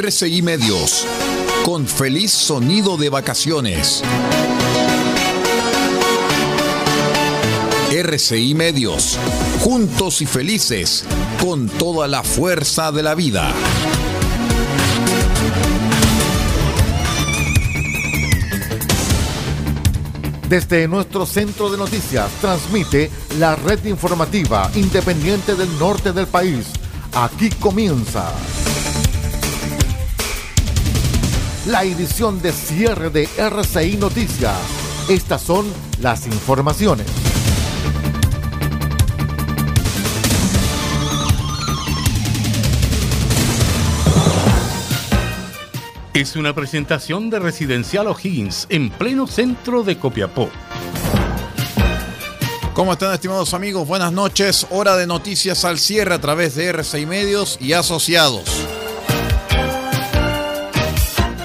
RCI Medios, con feliz sonido de vacaciones. RCI Medios, juntos y felices, con toda la fuerza de la vida. Desde nuestro centro de noticias transmite la red informativa independiente del norte del país. Aquí comienza la edición de cierre de RCI Noticias. Estas son las informaciones. Es una presentación de Residencial O'Higgins en pleno centro de Copiapó. ¿Cómo están estimados amigos? Buenas noches. Hora de noticias al cierre a través de R6 Medios y Asociados.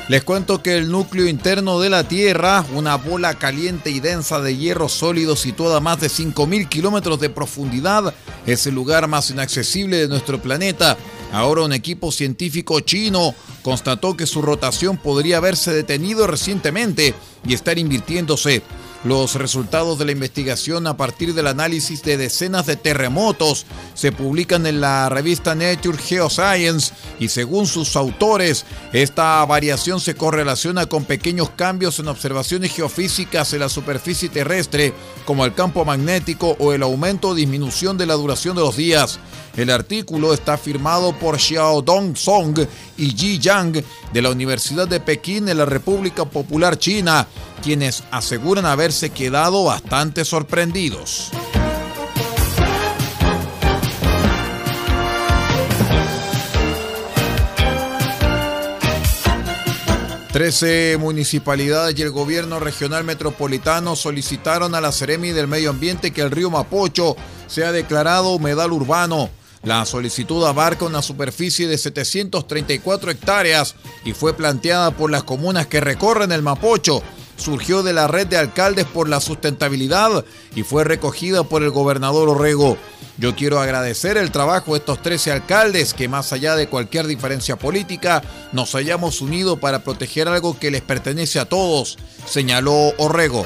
Les cuento que el núcleo interno de la Tierra, una bola caliente y densa de hierro sólido situada a más de 5.000 kilómetros de profundidad, es el lugar más inaccesible de nuestro planeta. Ahora un equipo científico chino constató que su rotación podría haberse detenido recientemente y estar invirtiéndose. Los resultados de la investigación a partir del análisis de decenas de terremotos se publican en la revista Nature Geoscience y según sus autores, esta variación se correlaciona con pequeños cambios en observaciones geofísicas en la superficie terrestre, como el campo magnético o el aumento o disminución de la duración de los días. El artículo está firmado por Xiaodong Song y Ji Yang de la Universidad de Pekín en la República Popular China, quienes aseguran haberse quedado bastante sorprendidos. Trece municipalidades y el gobierno regional metropolitano solicitaron a la Seremi del Medio Ambiente que el río Mapocho sea declarado humedal urbano. La solicitud abarca una superficie de 734 hectáreas y fue planteada por las comunas que recorren el Mapocho. Surgió de la red de alcaldes por la sustentabilidad y fue recogida por el gobernador Orrego. Yo quiero agradecer el trabajo de estos 13 alcaldes que más allá de cualquier diferencia política nos hayamos unido para proteger algo que les pertenece a todos, señaló Orrego.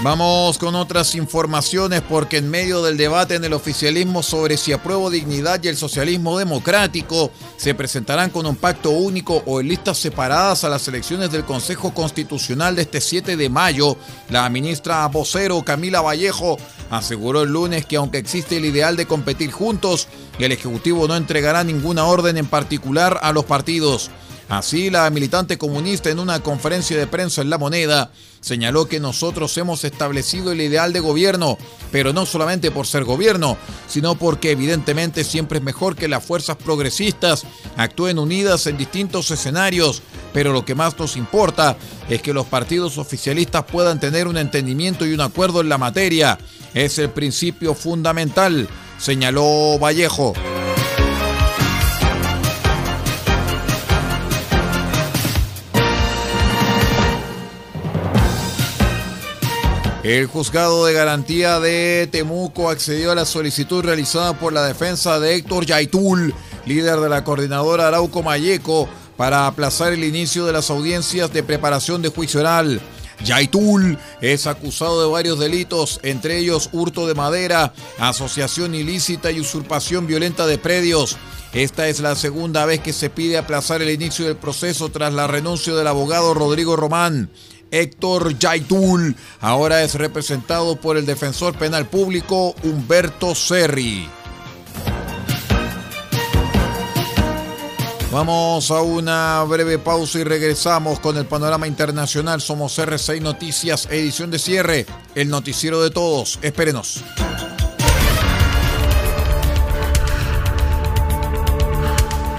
Vamos con otras informaciones porque en medio del debate en el oficialismo sobre si apruebo dignidad y el socialismo democrático se presentarán con un pacto único o en listas separadas a las elecciones del Consejo Constitucional de este 7 de mayo, la ministra vocero Camila Vallejo aseguró el lunes que aunque existe el ideal de competir juntos, el Ejecutivo no entregará ninguna orden en particular a los partidos. Así, la militante comunista en una conferencia de prensa en La Moneda señaló que nosotros hemos establecido el ideal de gobierno, pero no solamente por ser gobierno, sino porque evidentemente siempre es mejor que las fuerzas progresistas actúen unidas en distintos escenarios, pero lo que más nos importa es que los partidos oficialistas puedan tener un entendimiento y un acuerdo en la materia. Es el principio fundamental, señaló Vallejo. El juzgado de garantía de Temuco accedió a la solicitud realizada por la defensa de Héctor Yaitul, líder de la coordinadora Arauco Mayeco, para aplazar el inicio de las audiencias de preparación de juicio oral. Yaitul es acusado de varios delitos, entre ellos hurto de madera, asociación ilícita y usurpación violenta de predios. Esta es la segunda vez que se pide aplazar el inicio del proceso tras la renuncia del abogado Rodrigo Román. Héctor Yaitul ahora es representado por el defensor penal público Humberto Serri. Vamos a una breve pausa y regresamos con el panorama internacional. Somos R6 Noticias, edición de cierre, el noticiero de todos. Espérenos.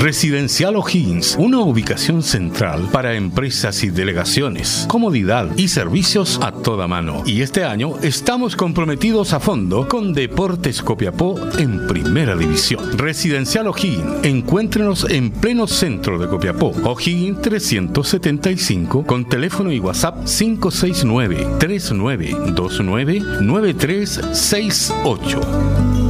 Residencial O'Higgins, una ubicación central para empresas y delegaciones, comodidad y servicios a toda mano. Y este año estamos comprometidos a fondo con Deportes Copiapó en Primera División. Residencial O'Higgins, encuéntrenos en pleno centro de Copiapó. O'Higgins 375 con teléfono y WhatsApp 569 3929 9368.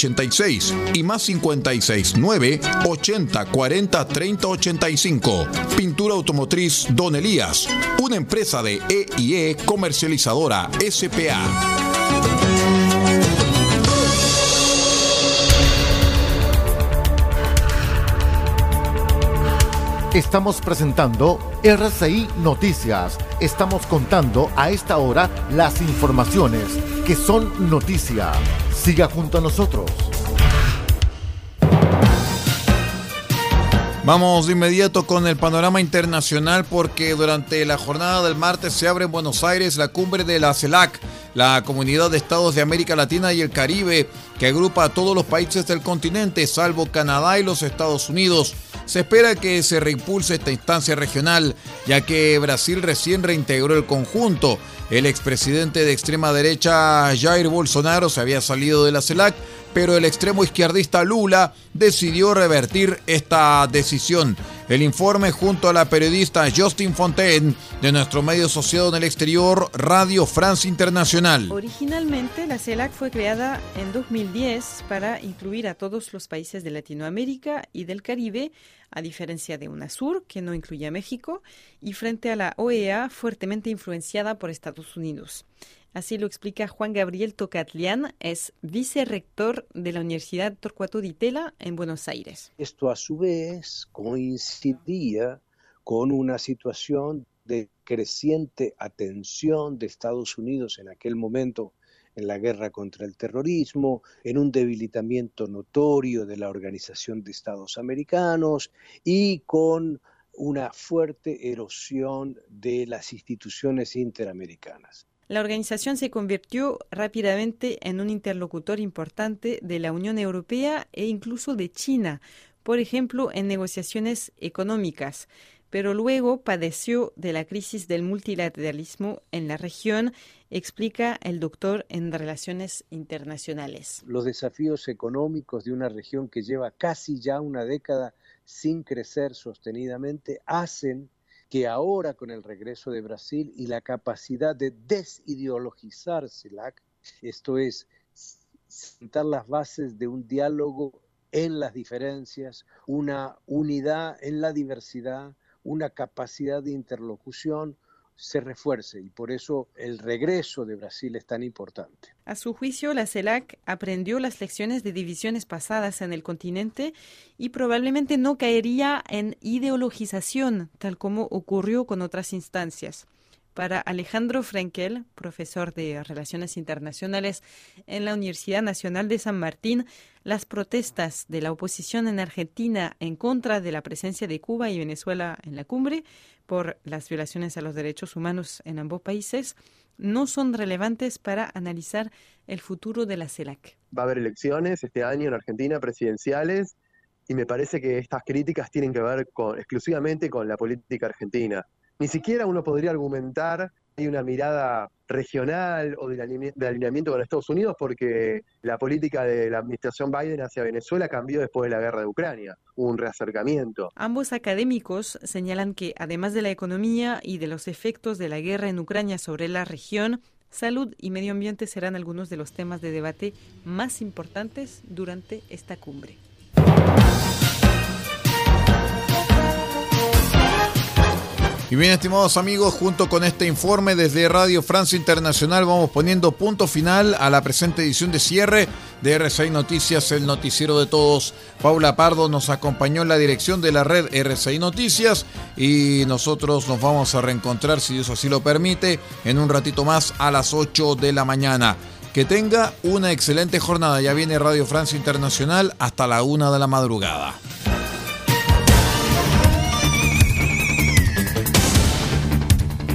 486 y más 56 9 80 40 30 85. Pintura automotriz Don Elías, una empresa de EIE comercializadora SPA. Estamos presentando RCI Noticias. Estamos contando a esta hora las informaciones que son noticia. Siga junto a nosotros. Vamos de inmediato con el panorama internacional porque durante la jornada del martes se abre en Buenos Aires la cumbre de la CELAC, la Comunidad de Estados de América Latina y el Caribe, que agrupa a todos los países del continente, salvo Canadá y los Estados Unidos. Se espera que se reimpulse esta instancia regional, ya que Brasil recién reintegró el conjunto. El expresidente de extrema derecha Jair Bolsonaro se había salido de la CELAC, pero el extremo izquierdista Lula decidió revertir esta decisión. El informe junto a la periodista Justin Fontaine de nuestro medio asociado en el exterior, Radio France Internacional. Originalmente la CELAC fue creada en 2010 para incluir a todos los países de Latinoamérica y del Caribe, a diferencia de UNASUR, que no incluye a México, y frente a la OEA, fuertemente influenciada por Estados Unidos. Así lo explica Juan Gabriel Tocatlián, es vicerrector de la Universidad Torcuato Di Tella en Buenos Aires. Esto a su vez coincidía con una situación de creciente atención de Estados Unidos en aquel momento en la guerra contra el terrorismo, en un debilitamiento notorio de la Organización de Estados Americanos y con una fuerte erosión de las instituciones interamericanas. La organización se convirtió rápidamente en un interlocutor importante de la Unión Europea e incluso de China, por ejemplo, en negociaciones económicas, pero luego padeció de la crisis del multilateralismo en la región, explica el doctor en Relaciones Internacionales. Los desafíos económicos de una región que lleva casi ya una década sin crecer sostenidamente hacen que ahora con el regreso de Brasil y la capacidad de desideologizar esto es, sentar las bases de un diálogo en las diferencias, una unidad en la diversidad, una capacidad de interlocución, se refuerce y por eso el regreso de Brasil es tan importante. A su juicio, la CELAC aprendió las lecciones de divisiones pasadas en el continente y probablemente no caería en ideologización, tal como ocurrió con otras instancias. Para Alejandro Frenkel, profesor de Relaciones Internacionales en la Universidad Nacional de San Martín, las protestas de la oposición en Argentina en contra de la presencia de Cuba y Venezuela en la cumbre por las violaciones a los derechos humanos en ambos países no son relevantes para analizar el futuro de la CELAC. Va a haber elecciones este año en Argentina, presidenciales, y me parece que estas críticas tienen que ver con, exclusivamente con la política argentina. Ni siquiera uno podría argumentar hay una mirada regional o de alineamiento con Estados Unidos porque la política de la administración Biden hacia Venezuela cambió después de la guerra de Ucrania. Hubo un reacercamiento. Ambos académicos señalan que además de la economía y de los efectos de la guerra en Ucrania sobre la región, salud y medio ambiente serán algunos de los temas de debate más importantes durante esta cumbre. Y bien, estimados amigos, junto con este informe desde Radio Francia Internacional vamos poniendo punto final a la presente edición de cierre de RCI Noticias, el noticiero de todos. Paula Pardo nos acompañó en la dirección de la red RCI Noticias y nosotros nos vamos a reencontrar, si Dios así lo permite, en un ratito más a las 8 de la mañana. Que tenga una excelente jornada. Ya viene Radio Francia Internacional hasta la 1 de la madrugada.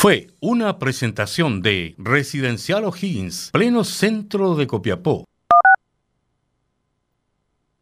Fue una presentación de Residencial O'Higgins, pleno centro de Copiapó.